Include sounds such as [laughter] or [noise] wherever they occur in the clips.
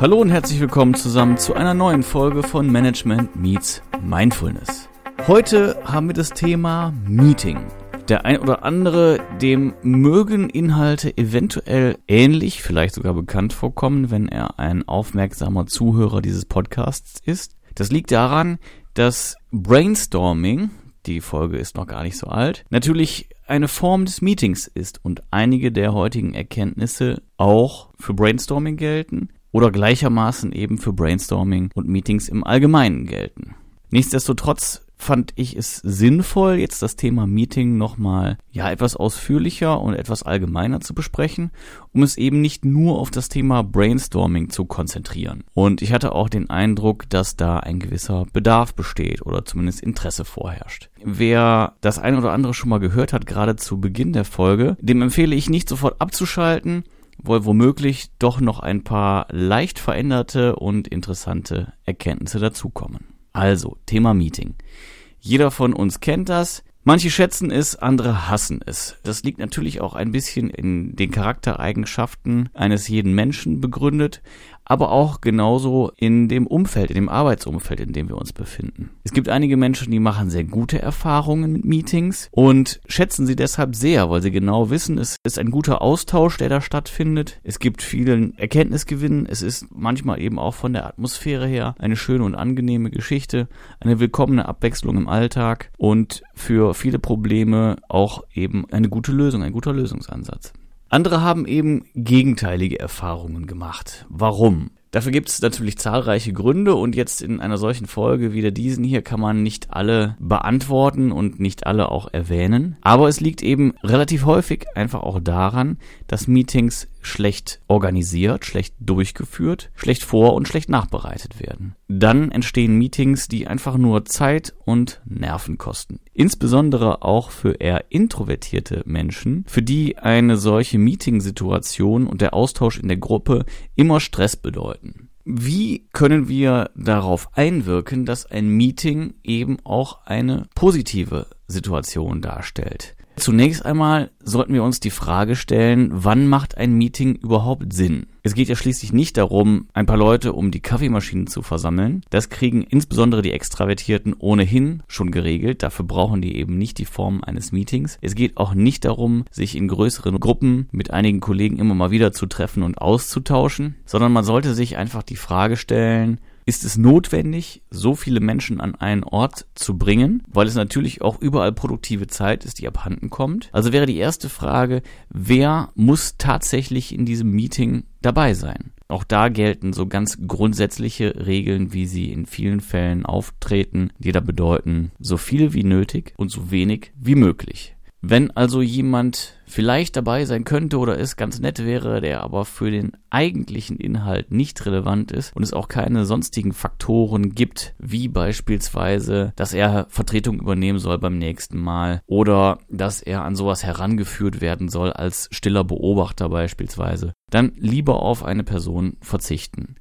Hallo und herzlich willkommen zusammen zu einer neuen Folge von Management Meets Mindfulness. Heute haben wir das Thema Meeting. Der ein oder andere, dem mögen Inhalte eventuell ähnlich, vielleicht sogar bekannt vorkommen, wenn er ein aufmerksamer Zuhörer dieses Podcasts ist. Das liegt daran, dass Brainstorming, die Folge ist noch gar nicht so alt, natürlich eine Form des Meetings ist und einige der heutigen Erkenntnisse auch für Brainstorming gelten oder gleichermaßen eben für Brainstorming und Meetings im Allgemeinen gelten. Nichtsdestotrotz fand ich es sinnvoll, jetzt das Thema Meeting nochmal, ja, etwas ausführlicher und etwas allgemeiner zu besprechen, um es eben nicht nur auf das Thema Brainstorming zu konzentrieren. Und ich hatte auch den Eindruck, dass da ein gewisser Bedarf besteht oder zumindest Interesse vorherrscht. Wer das ein oder andere schon mal gehört hat, gerade zu Beginn der Folge, dem empfehle ich nicht sofort abzuschalten, wohl womöglich doch noch ein paar leicht veränderte und interessante Erkenntnisse dazukommen. Also, Thema Meeting. Jeder von uns kennt das. Manche schätzen es, andere hassen es. Das liegt natürlich auch ein bisschen in den Charaktereigenschaften eines jeden Menschen begründet, aber auch genauso in dem Umfeld, in dem Arbeitsumfeld, in dem wir uns befinden. Es gibt einige Menschen, die machen sehr gute Erfahrungen mit Meetings und schätzen sie deshalb sehr, weil sie genau wissen, es ist ein guter Austausch, der da stattfindet. Es gibt vielen Erkenntnisgewinn. Es ist manchmal eben auch von der Atmosphäre her eine schöne und angenehme Geschichte, eine willkommene Abwechslung im Alltag und für viele Probleme auch eben eine gute Lösung, ein guter Lösungsansatz. Andere haben eben gegenteilige Erfahrungen gemacht. Warum? Dafür gibt es natürlich zahlreiche Gründe und jetzt in einer solchen Folge wie der diesen hier kann man nicht alle beantworten und nicht alle auch erwähnen. Aber es liegt eben relativ häufig einfach auch daran, dass Meetings schlecht organisiert, schlecht durchgeführt, schlecht vor und schlecht nachbereitet werden. Dann entstehen Meetings, die einfach nur Zeit und Nerven kosten. Insbesondere auch für eher introvertierte Menschen, für die eine solche Meetingsituation und der Austausch in der Gruppe immer Stress bedeuten. Wie können wir darauf einwirken, dass ein Meeting eben auch eine positive Situation darstellt? Zunächst einmal sollten wir uns die Frage stellen, wann macht ein Meeting überhaupt Sinn? Es geht ja schließlich nicht darum, ein paar Leute um die Kaffeemaschine zu versammeln. Das kriegen insbesondere die Extravertierten ohnehin schon geregelt. Dafür brauchen die eben nicht die Form eines Meetings. Es geht auch nicht darum, sich in größeren Gruppen mit einigen Kollegen immer mal wieder zu treffen und auszutauschen, sondern man sollte sich einfach die Frage stellen, ist es notwendig, so viele Menschen an einen Ort zu bringen, weil es natürlich auch überall produktive Zeit ist, die abhanden kommt. Also wäre die erste Frage, wer muss tatsächlich in diesem Meeting dabei sein? Auch da gelten so ganz grundsätzliche Regeln, wie sie in vielen Fällen auftreten, die da bedeuten, so viel wie nötig und so wenig wie möglich. Wenn also jemand vielleicht dabei sein könnte oder es ganz nett wäre, der aber für den eigentlichen Inhalt nicht relevant ist und es auch keine sonstigen Faktoren gibt, wie beispielsweise, dass er Vertretung übernehmen soll beim nächsten Mal oder dass er an sowas herangeführt werden soll als stiller Beobachter beispielsweise, dann lieber auf eine Person verzichten.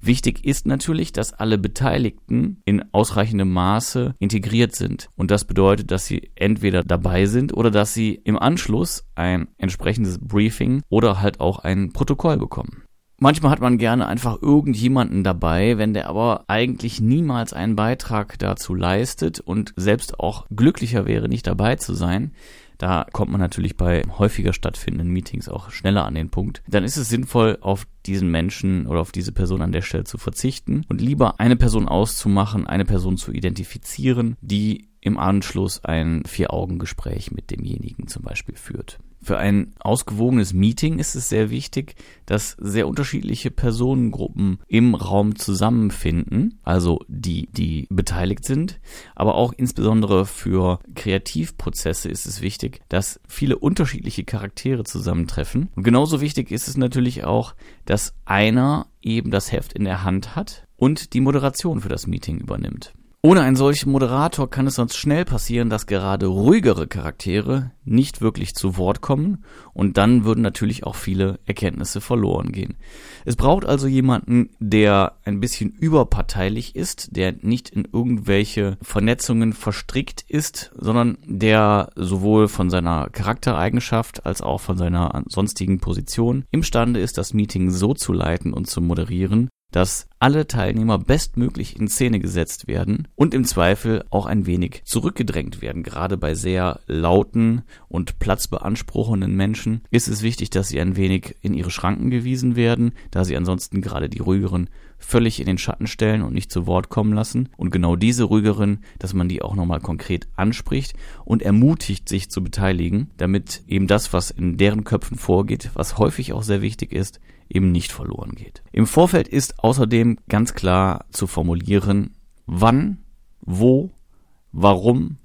Wichtig ist natürlich, dass alle Beteiligten in ausreichendem Maße integriert sind. Und das bedeutet, dass sie entweder dabei sind oder dass sie im Anschluss ein entsprechendes Briefing oder halt auch ein Protokoll bekommen. Manchmal hat man gerne einfach irgendjemanden dabei, wenn der aber eigentlich niemals einen Beitrag dazu leistet und selbst auch glücklicher wäre, nicht dabei zu sein, da kommt man natürlich bei häufiger stattfindenden Meetings auch schneller an den Punkt. Dann ist es sinnvoll, auf diesen Menschen oder auf diese Person an der Stelle zu verzichten und lieber eine Person auszumachen, eine Person zu identifizieren, die im Anschluss ein Vier-Augen-Gespräch mit demjenigen zum Beispiel führt. Für ein ausgewogenes Meeting ist es sehr wichtig, dass sehr unterschiedliche Personengruppen im Raum zusammenfinden, also die, die beteiligt sind. Aber auch insbesondere für Kreativprozesse ist es wichtig, dass viele unterschiedliche Charaktere zusammentreffen. Und genauso wichtig ist es natürlich auch, dass einer eben das Heft in der Hand hat und die Moderation für das Meeting übernimmt. Ohne einen solchen Moderator kann es sonst schnell passieren, dass gerade ruhigere Charaktere nicht wirklich zu Wort kommen und dann würden natürlich auch viele Erkenntnisse verloren gehen. Es braucht also jemanden, der ein bisschen überparteilich ist, der nicht in irgendwelche Vernetzungen verstrickt ist, sondern der sowohl von seiner Charaktereigenschaft als auch von seiner sonstigen Position imstande ist, das Meeting so zu leiten und zu moderieren, dass alle Teilnehmer bestmöglich in Szene gesetzt werden und im Zweifel auch ein wenig zurückgedrängt werden. Gerade bei sehr lauten und platzbeanspruchenden Menschen ist es wichtig, dass sie ein wenig in ihre Schranken gewiesen werden, da sie ansonsten gerade die ruhigeren völlig in den Schatten stellen und nicht zu Wort kommen lassen. Und genau diese ruhigeren, dass man die auch nochmal konkret anspricht und ermutigt, sich zu beteiligen, damit eben das, was in deren Köpfen vorgeht, was häufig auch sehr wichtig ist, eben nicht verloren geht. Im Vorfeld ist außerdem ganz klar zu formulieren, wann, wo, warum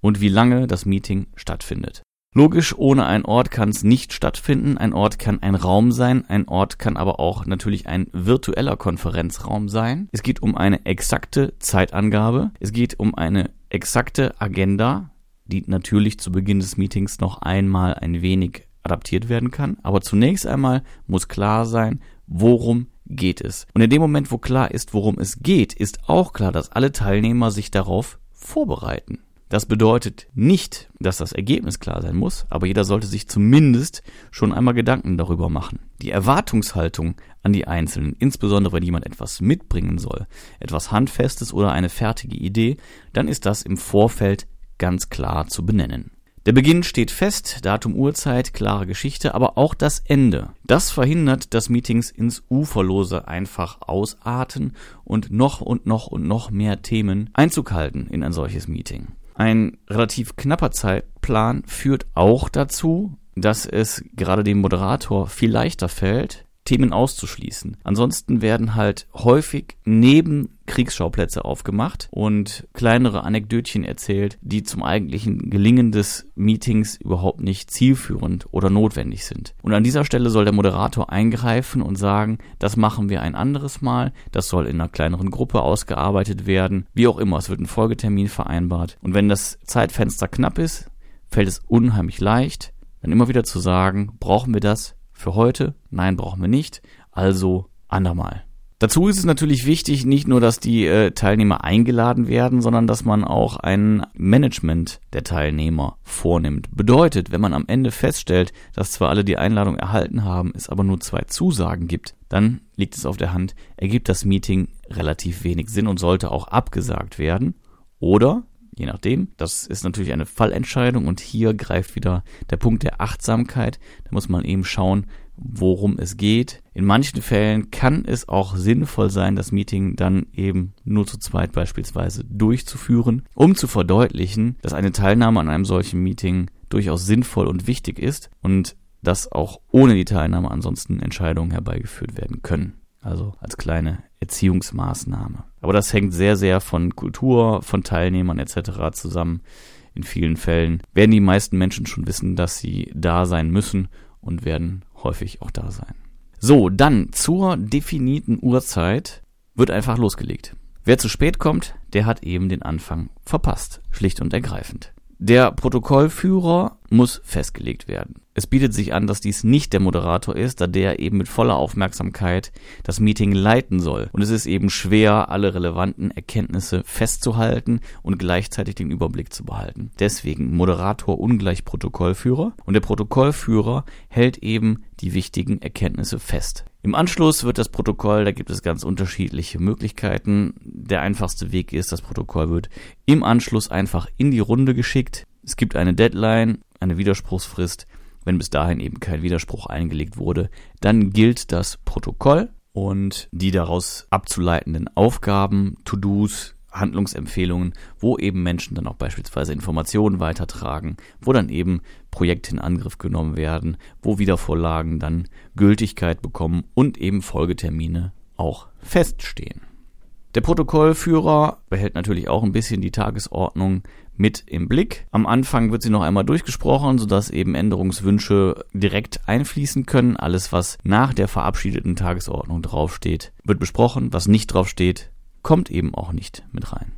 und wie lange das Meeting stattfindet. Logisch, ohne einen Ort kann es nicht stattfinden. Ein Ort kann ein Raum sein, ein Ort kann aber auch natürlich ein virtueller Konferenzraum sein. Es geht um eine exakte Zeitangabe, es geht um eine exakte Agenda, die natürlich zu Beginn des Meetings noch einmal ein wenig adaptiert werden kann. Aber zunächst einmal muss klar sein, worum geht es. Und in dem Moment, wo klar ist, worum es geht, ist auch klar, dass alle Teilnehmer sich darauf vorbereiten. Das bedeutet nicht, dass das Ergebnis klar sein muss, aber jeder sollte sich zumindest schon einmal Gedanken darüber machen. Die Erwartungshaltung an die Einzelnen, insbesondere wenn jemand etwas mitbringen soll, etwas Handfestes oder eine fertige Idee, dann ist das im Vorfeld ganz klar zu benennen. Der Beginn steht fest, Datum, Uhrzeit, klare Geschichte, aber auch das Ende. Das verhindert, dass Meetings ins Uferlose einfach ausarten und noch und noch und noch mehr Themen Einzug halten in ein solches Meeting. Ein relativ knapper Zeitplan führt auch dazu, dass es gerade dem Moderator viel leichter fällt, Themen auszuschließen. Ansonsten werden halt häufig neben Kriegsschauplätze aufgemacht und kleinere Anekdötchen erzählt, die zum eigentlichen Gelingen des Meetings überhaupt nicht zielführend oder notwendig sind. Und an dieser Stelle soll der Moderator eingreifen und sagen, das machen wir ein anderes Mal, das soll in einer kleineren Gruppe ausgearbeitet werden, wie auch immer, es wird ein Folgetermin vereinbart. Und wenn das Zeitfenster knapp ist, fällt es unheimlich leicht, dann immer wieder zu sagen, brauchen wir das? Für heute, nein, brauchen wir nicht, also andermal. Dazu ist es natürlich wichtig, nicht nur, dass die äh, Teilnehmer eingeladen werden, sondern dass man auch ein Management der Teilnehmer vornimmt. Bedeutet, wenn man am Ende feststellt, dass zwar alle die Einladung erhalten haben, es aber nur zwei Zusagen gibt, dann liegt es auf der Hand, ergibt das Meeting relativ wenig Sinn und sollte auch abgesagt werden. Oder je nachdem. Das ist natürlich eine Fallentscheidung und hier greift wieder der Punkt der Achtsamkeit. Da muss man eben schauen, worum es geht. In manchen Fällen kann es auch sinnvoll sein, das Meeting dann eben nur zu zweit beispielsweise durchzuführen, um zu verdeutlichen, dass eine Teilnahme an einem solchen Meeting durchaus sinnvoll und wichtig ist und dass auch ohne die Teilnahme ansonsten Entscheidungen herbeigeführt werden können. Also als kleine Erziehungsmaßnahme. Aber das hängt sehr, sehr von Kultur, von Teilnehmern etc. zusammen. In vielen Fällen werden die meisten Menschen schon wissen, dass sie da sein müssen und werden häufig auch da sein. So, dann zur definierten Uhrzeit wird einfach losgelegt. Wer zu spät kommt, der hat eben den Anfang verpasst. Schlicht und ergreifend. Der Protokollführer muss festgelegt werden. Es bietet sich an, dass dies nicht der Moderator ist, da der eben mit voller Aufmerksamkeit das Meeting leiten soll. Und es ist eben schwer, alle relevanten Erkenntnisse festzuhalten und gleichzeitig den Überblick zu behalten. Deswegen Moderator ungleich Protokollführer und der Protokollführer hält eben die wichtigen Erkenntnisse fest. Im Anschluss wird das Protokoll, da gibt es ganz unterschiedliche Möglichkeiten. Der einfachste Weg ist, das Protokoll wird im Anschluss einfach in die Runde geschickt. Es gibt eine Deadline, eine Widerspruchsfrist wenn bis dahin eben kein Widerspruch eingelegt wurde, dann gilt das Protokoll und die daraus abzuleitenden Aufgaben, To-Dos, Handlungsempfehlungen, wo eben Menschen dann auch beispielsweise Informationen weitertragen, wo dann eben Projekte in Angriff genommen werden, wo Wiedervorlagen dann Gültigkeit bekommen und eben Folgetermine auch feststehen. Der Protokollführer behält natürlich auch ein bisschen die Tagesordnung mit im Blick. Am Anfang wird sie noch einmal durchgesprochen, sodass eben Änderungswünsche direkt einfließen können. Alles, was nach der verabschiedeten Tagesordnung draufsteht, wird besprochen. Was nicht draufsteht, kommt eben auch nicht mit rein.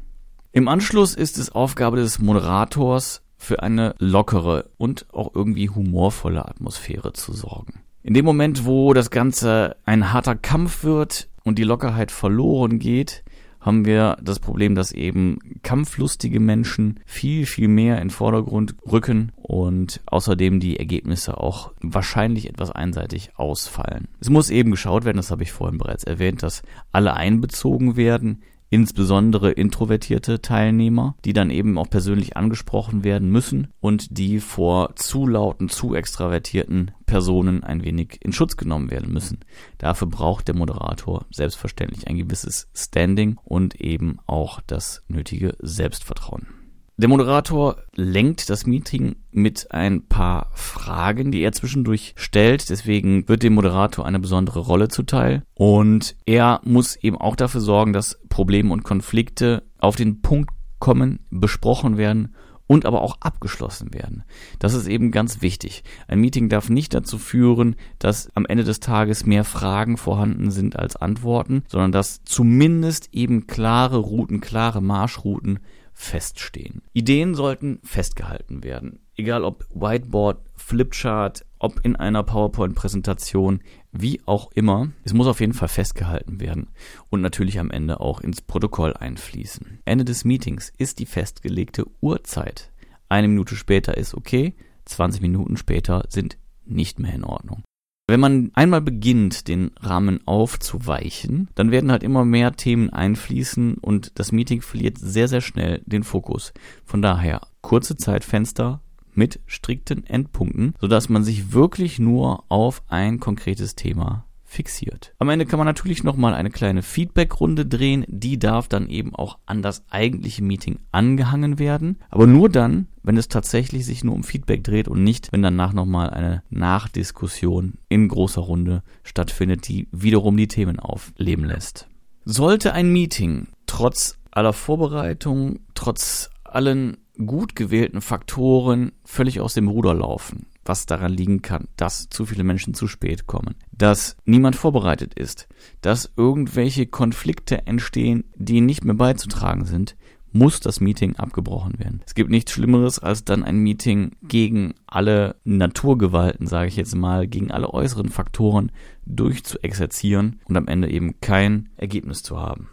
Im Anschluss ist es Aufgabe des Moderators, für eine lockere und auch irgendwie humorvolle Atmosphäre zu sorgen. In dem Moment, wo das Ganze ein harter Kampf wird und die Lockerheit verloren geht, haben wir das Problem, dass eben kampflustige Menschen viel, viel mehr in Vordergrund rücken und außerdem die Ergebnisse auch wahrscheinlich etwas einseitig ausfallen. Es muss eben geschaut werden, das habe ich vorhin bereits erwähnt, dass alle einbezogen werden, insbesondere introvertierte Teilnehmer, die dann eben auch persönlich angesprochen werden müssen und die vor zu lauten, zu extravertierten Personen ein wenig in Schutz genommen werden müssen. Dafür braucht der Moderator selbstverständlich ein gewisses Standing und eben auch das nötige Selbstvertrauen. Der Moderator lenkt das Meeting mit ein paar Fragen, die er zwischendurch stellt. Deswegen wird dem Moderator eine besondere Rolle zuteil. Und er muss eben auch dafür sorgen, dass Probleme und Konflikte auf den Punkt kommen, besprochen werden und aber auch abgeschlossen werden. Das ist eben ganz wichtig. Ein Meeting darf nicht dazu führen, dass am Ende des Tages mehr Fragen vorhanden sind als Antworten, sondern dass zumindest eben klare Routen, klare Marschrouten feststehen. Ideen sollten festgehalten werden. Egal ob Whiteboard, Flipchart, ob in einer PowerPoint-Präsentation, wie auch immer. Es muss auf jeden Fall festgehalten werden und natürlich am Ende auch ins Protokoll einfließen. Ende des Meetings ist die festgelegte Uhrzeit. Eine Minute später ist okay, 20 Minuten später sind nicht mehr in Ordnung. Wenn man einmal beginnt, den Rahmen aufzuweichen, dann werden halt immer mehr Themen einfließen und das Meeting verliert sehr, sehr schnell den Fokus. Von daher kurze Zeitfenster mit strikten Endpunkten, sodass man sich wirklich nur auf ein konkretes Thema fixiert. Am Ende kann man natürlich nochmal eine kleine Feedback-Runde drehen. Die darf dann eben auch an das eigentliche Meeting angehangen werden. Aber nur dann, wenn es tatsächlich sich nur um Feedback dreht und nicht, wenn danach nochmal eine Nachdiskussion in großer Runde stattfindet, die wiederum die Themen aufleben lässt. Sollte ein Meeting trotz aller Vorbereitungen, trotz allen gut gewählten Faktoren völlig aus dem Ruder laufen, was daran liegen kann, dass zu viele Menschen zu spät kommen, dass niemand vorbereitet ist, dass irgendwelche Konflikte entstehen, die nicht mehr beizutragen sind, muss das Meeting abgebrochen werden. Es gibt nichts Schlimmeres, als dann ein Meeting gegen alle Naturgewalten, sage ich jetzt mal, gegen alle äußeren Faktoren durchzuexerzieren und am Ende eben kein Ergebnis zu haben.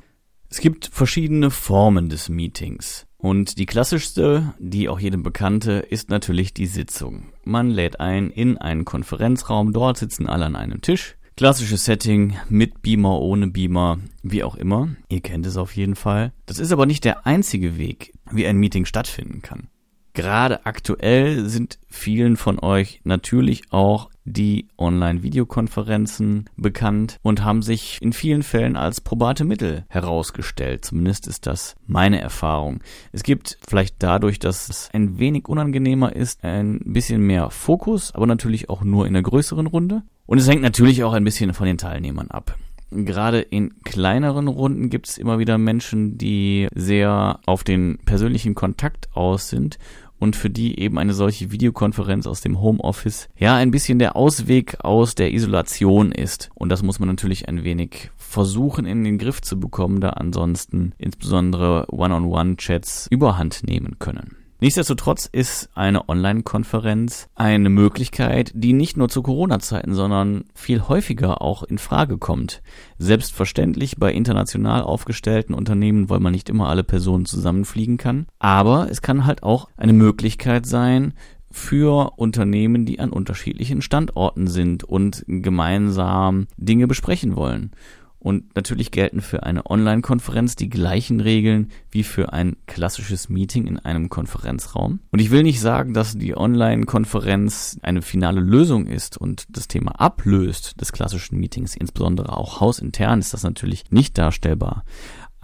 Es gibt verschiedene Formen des Meetings. Und die klassischste, die auch jedem bekannte, ist natürlich die Sitzung. Man lädt ein in einen Konferenzraum, dort sitzen alle an einem Tisch. Klassisches Setting mit Beamer, ohne Beamer, wie auch immer. Ihr kennt es auf jeden Fall. Das ist aber nicht der einzige Weg, wie ein Meeting stattfinden kann. Gerade aktuell sind vielen von euch natürlich auch die Online-Videokonferenzen bekannt und haben sich in vielen Fällen als probate Mittel herausgestellt. Zumindest ist das meine Erfahrung. Es gibt vielleicht dadurch, dass es ein wenig unangenehmer ist, ein bisschen mehr Fokus, aber natürlich auch nur in einer größeren Runde. Und es hängt natürlich auch ein bisschen von den Teilnehmern ab. Gerade in kleineren Runden gibt es immer wieder Menschen, die sehr auf den persönlichen Kontakt aus sind und für die eben eine solche Videokonferenz aus dem Homeoffice ja ein bisschen der Ausweg aus der Isolation ist. Und das muss man natürlich ein wenig versuchen in den Griff zu bekommen, da ansonsten insbesondere One-on-One-Chats überhand nehmen können. Nichtsdestotrotz ist eine Online-Konferenz eine Möglichkeit, die nicht nur zu Corona-Zeiten, sondern viel häufiger auch in Frage kommt. Selbstverständlich bei international aufgestellten Unternehmen, weil man nicht immer alle Personen zusammenfliegen kann. Aber es kann halt auch eine Möglichkeit sein, für Unternehmen, die an unterschiedlichen Standorten sind und gemeinsam Dinge besprechen wollen. Und natürlich gelten für eine Online-Konferenz die gleichen Regeln wie für ein klassisches Meeting in einem Konferenzraum. Und ich will nicht sagen, dass die Online-Konferenz eine finale Lösung ist und das Thema ablöst des klassischen Meetings, insbesondere auch hausintern ist das natürlich nicht darstellbar.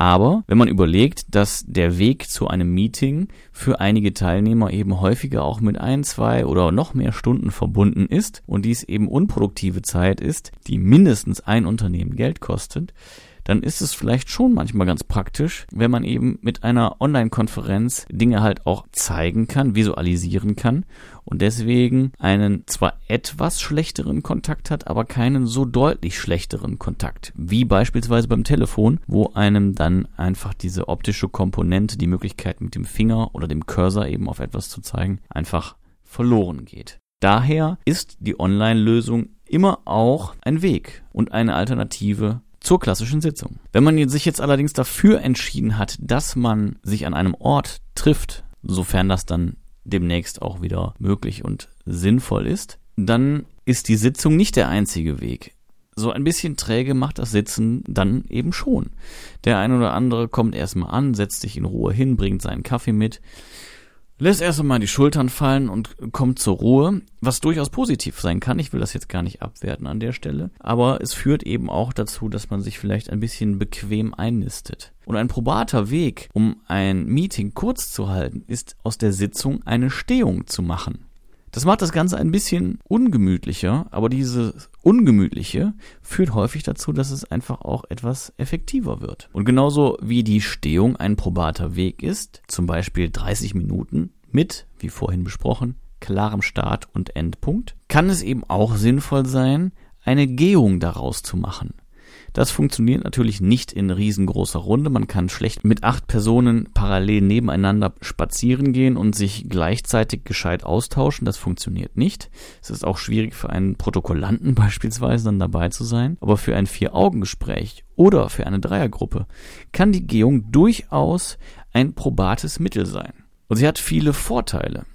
Aber wenn man überlegt, dass der Weg zu einem Meeting für einige Teilnehmer eben häufiger auch mit ein, zwei oder noch mehr Stunden verbunden ist und dies eben unproduktive Zeit ist, die mindestens ein Unternehmen Geld kostet, dann ist es vielleicht schon manchmal ganz praktisch, wenn man eben mit einer Online-Konferenz Dinge halt auch zeigen kann, visualisieren kann und deswegen einen zwar etwas schlechteren Kontakt hat, aber keinen so deutlich schlechteren Kontakt, wie beispielsweise beim Telefon, wo einem dann einfach diese optische Komponente, die Möglichkeit mit dem Finger oder dem Cursor eben auf etwas zu zeigen, einfach verloren geht. Daher ist die Online-Lösung immer auch ein Weg und eine Alternative zur klassischen Sitzung. Wenn man sich jetzt allerdings dafür entschieden hat, dass man sich an einem Ort trifft, sofern das dann demnächst auch wieder möglich und sinnvoll ist, dann ist die Sitzung nicht der einzige Weg. So ein bisschen träge macht das Sitzen dann eben schon. Der ein oder andere kommt erstmal an, setzt sich in Ruhe hin, bringt seinen Kaffee mit, lässt erst einmal die Schultern fallen und kommt zur Ruhe, was durchaus positiv sein kann. Ich will das jetzt gar nicht abwerten an der Stelle, aber es führt eben auch dazu, dass man sich vielleicht ein bisschen bequem einnistet. Und ein probater Weg, um ein Meeting kurz zu halten, ist aus der Sitzung eine Stehung zu machen. Das macht das Ganze ein bisschen ungemütlicher, aber dieses Ungemütliche führt häufig dazu, dass es einfach auch etwas effektiver wird. Und genauso wie die Stehung ein probater Weg ist, zum Beispiel 30 Minuten mit, wie vorhin besprochen, klarem Start und Endpunkt, kann es eben auch sinnvoll sein, eine Gehung daraus zu machen. Das funktioniert natürlich nicht in riesengroßer Runde. Man kann schlecht mit acht Personen parallel nebeneinander spazieren gehen und sich gleichzeitig gescheit austauschen. Das funktioniert nicht. Es ist auch schwierig für einen Protokollanten [laughs] beispielsweise dann dabei zu sein. Aber für ein Vier-Augen-Gespräch oder für eine Dreiergruppe kann die Gehung durchaus ein probates Mittel sein. Und sie hat viele Vorteile.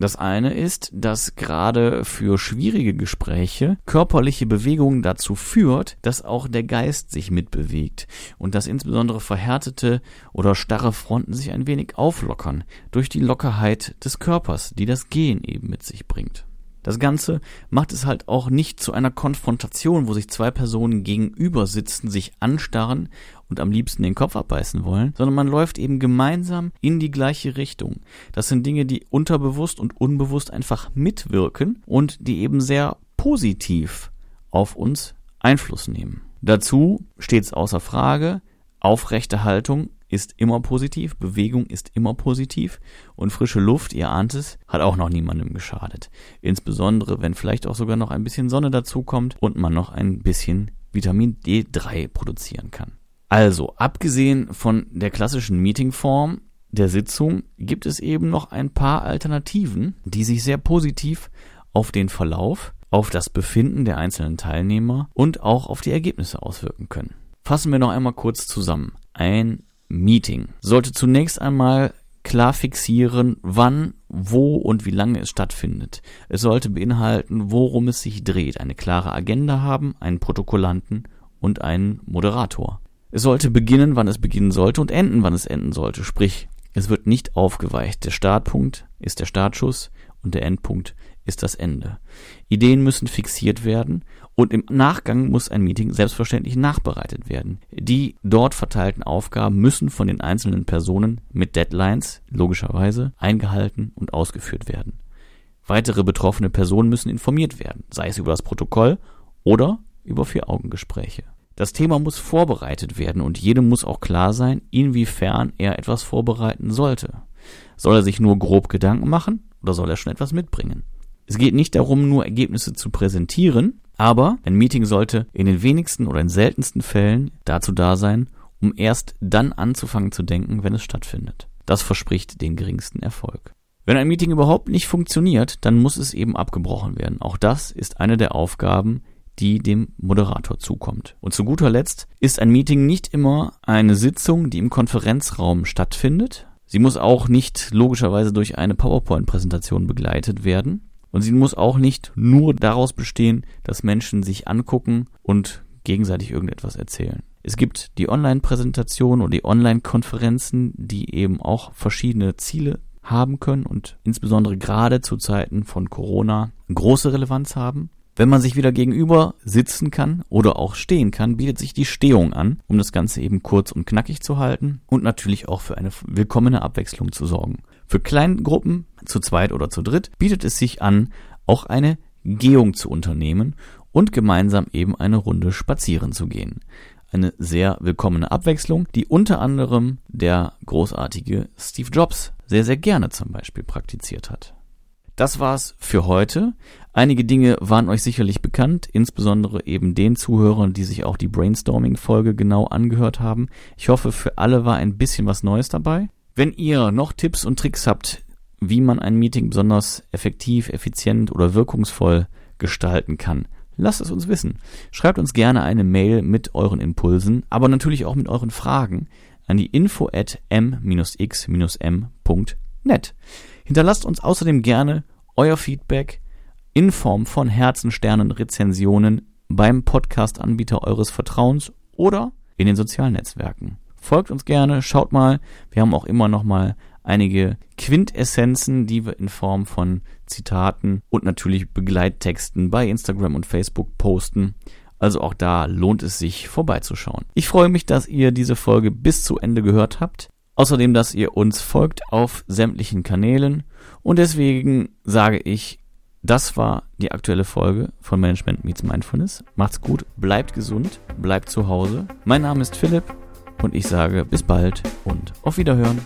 Das eine ist, dass gerade für schwierige Gespräche körperliche Bewegung dazu führt, dass auch der Geist sich mitbewegt und dass insbesondere verhärtete oder starre Fronten sich ein wenig auflockern durch die Lockerheit des Körpers, die das Gehen eben mit sich bringt. Das Ganze macht es halt auch nicht zu einer Konfrontation, wo sich zwei Personen gegenüber sitzen, sich anstarren und am liebsten den Kopf abbeißen wollen, sondern man läuft eben gemeinsam in die gleiche Richtung. Das sind Dinge, die unterbewusst und unbewusst einfach mitwirken und die eben sehr positiv auf uns Einfluss nehmen. Dazu steht es außer Frage, aufrechte Haltung ist immer positiv, Bewegung ist immer positiv und frische Luft, ihr ahnt es, hat auch noch niemandem geschadet. Insbesondere, wenn vielleicht auch sogar noch ein bisschen Sonne dazukommt und man noch ein bisschen Vitamin D3 produzieren kann. Also, abgesehen von der klassischen Meetingform der Sitzung gibt es eben noch ein paar Alternativen, die sich sehr positiv auf den Verlauf, auf das Befinden der einzelnen Teilnehmer und auch auf die Ergebnisse auswirken können. Fassen wir noch einmal kurz zusammen. Ein Meeting sollte zunächst einmal klar fixieren, wann, wo und wie lange es stattfindet. Es sollte beinhalten, worum es sich dreht, eine klare Agenda haben, einen Protokollanten und einen Moderator. Es sollte beginnen, wann es beginnen sollte und enden, wann es enden sollte. Sprich, es wird nicht aufgeweicht. Der Startpunkt ist der Startschuss und der Endpunkt ist das Ende. Ideen müssen fixiert werden und im Nachgang muss ein Meeting selbstverständlich nachbereitet werden. Die dort verteilten Aufgaben müssen von den einzelnen Personen mit Deadlines logischerweise eingehalten und ausgeführt werden. Weitere betroffene Personen müssen informiert werden, sei es über das Protokoll oder über Vier-Augen-Gespräche. Das Thema muss vorbereitet werden und jedem muss auch klar sein, inwiefern er etwas vorbereiten sollte. Soll er sich nur grob Gedanken machen oder soll er schon etwas mitbringen? Es geht nicht darum, nur Ergebnisse zu präsentieren, aber ein Meeting sollte in den wenigsten oder in seltensten Fällen dazu da sein, um erst dann anzufangen zu denken, wenn es stattfindet. Das verspricht den geringsten Erfolg. Wenn ein Meeting überhaupt nicht funktioniert, dann muss es eben abgebrochen werden. Auch das ist eine der Aufgaben, die dem Moderator zukommt. Und zu guter Letzt ist ein Meeting nicht immer eine Sitzung, die im Konferenzraum stattfindet. Sie muss auch nicht logischerweise durch eine PowerPoint-Präsentation begleitet werden. Und sie muss auch nicht nur daraus bestehen, dass Menschen sich angucken und gegenseitig irgendetwas erzählen. Es gibt die Online-Präsentation und die Online-Konferenzen, die eben auch verschiedene Ziele haben können und insbesondere gerade zu Zeiten von Corona große Relevanz haben. Wenn man sich wieder gegenüber sitzen kann oder auch stehen kann, bietet sich die Stehung an, um das Ganze eben kurz und knackig zu halten und natürlich auch für eine willkommene Abwechslung zu sorgen. Für Kleingruppen, zu zweit oder zu dritt, bietet es sich an, auch eine Gehung zu unternehmen und gemeinsam eben eine Runde spazieren zu gehen. Eine sehr willkommene Abwechslung, die unter anderem der großartige Steve Jobs sehr, sehr gerne zum Beispiel praktiziert hat. Das war's für heute. Einige Dinge waren euch sicherlich bekannt, insbesondere eben den Zuhörern, die sich auch die Brainstorming-Folge genau angehört haben. Ich hoffe, für alle war ein bisschen was Neues dabei. Wenn ihr noch Tipps und Tricks habt, wie man ein Meeting besonders effektiv, effizient oder wirkungsvoll gestalten kann, lasst es uns wissen. Schreibt uns gerne eine Mail mit euren Impulsen, aber natürlich auch mit euren Fragen an die info at m-x-m.net. Hinterlasst uns außerdem gerne euer Feedback in Form von Herzen, Sternen, Rezensionen beim Podcast-Anbieter eures Vertrauens oder in den sozialen Netzwerken. Folgt uns gerne, schaut mal, wir haben auch immer noch mal einige Quintessenzen, die wir in Form von Zitaten und natürlich Begleittexten bei Instagram und Facebook posten. Also auch da lohnt es sich vorbeizuschauen. Ich freue mich, dass ihr diese Folge bis zu Ende gehört habt. Außerdem, dass ihr uns folgt auf sämtlichen Kanälen. Und deswegen sage ich, das war die aktuelle Folge von Management Meets Mindfulness. Macht's gut, bleibt gesund, bleibt zu Hause. Mein Name ist Philipp und ich sage bis bald und auf Wiederhören.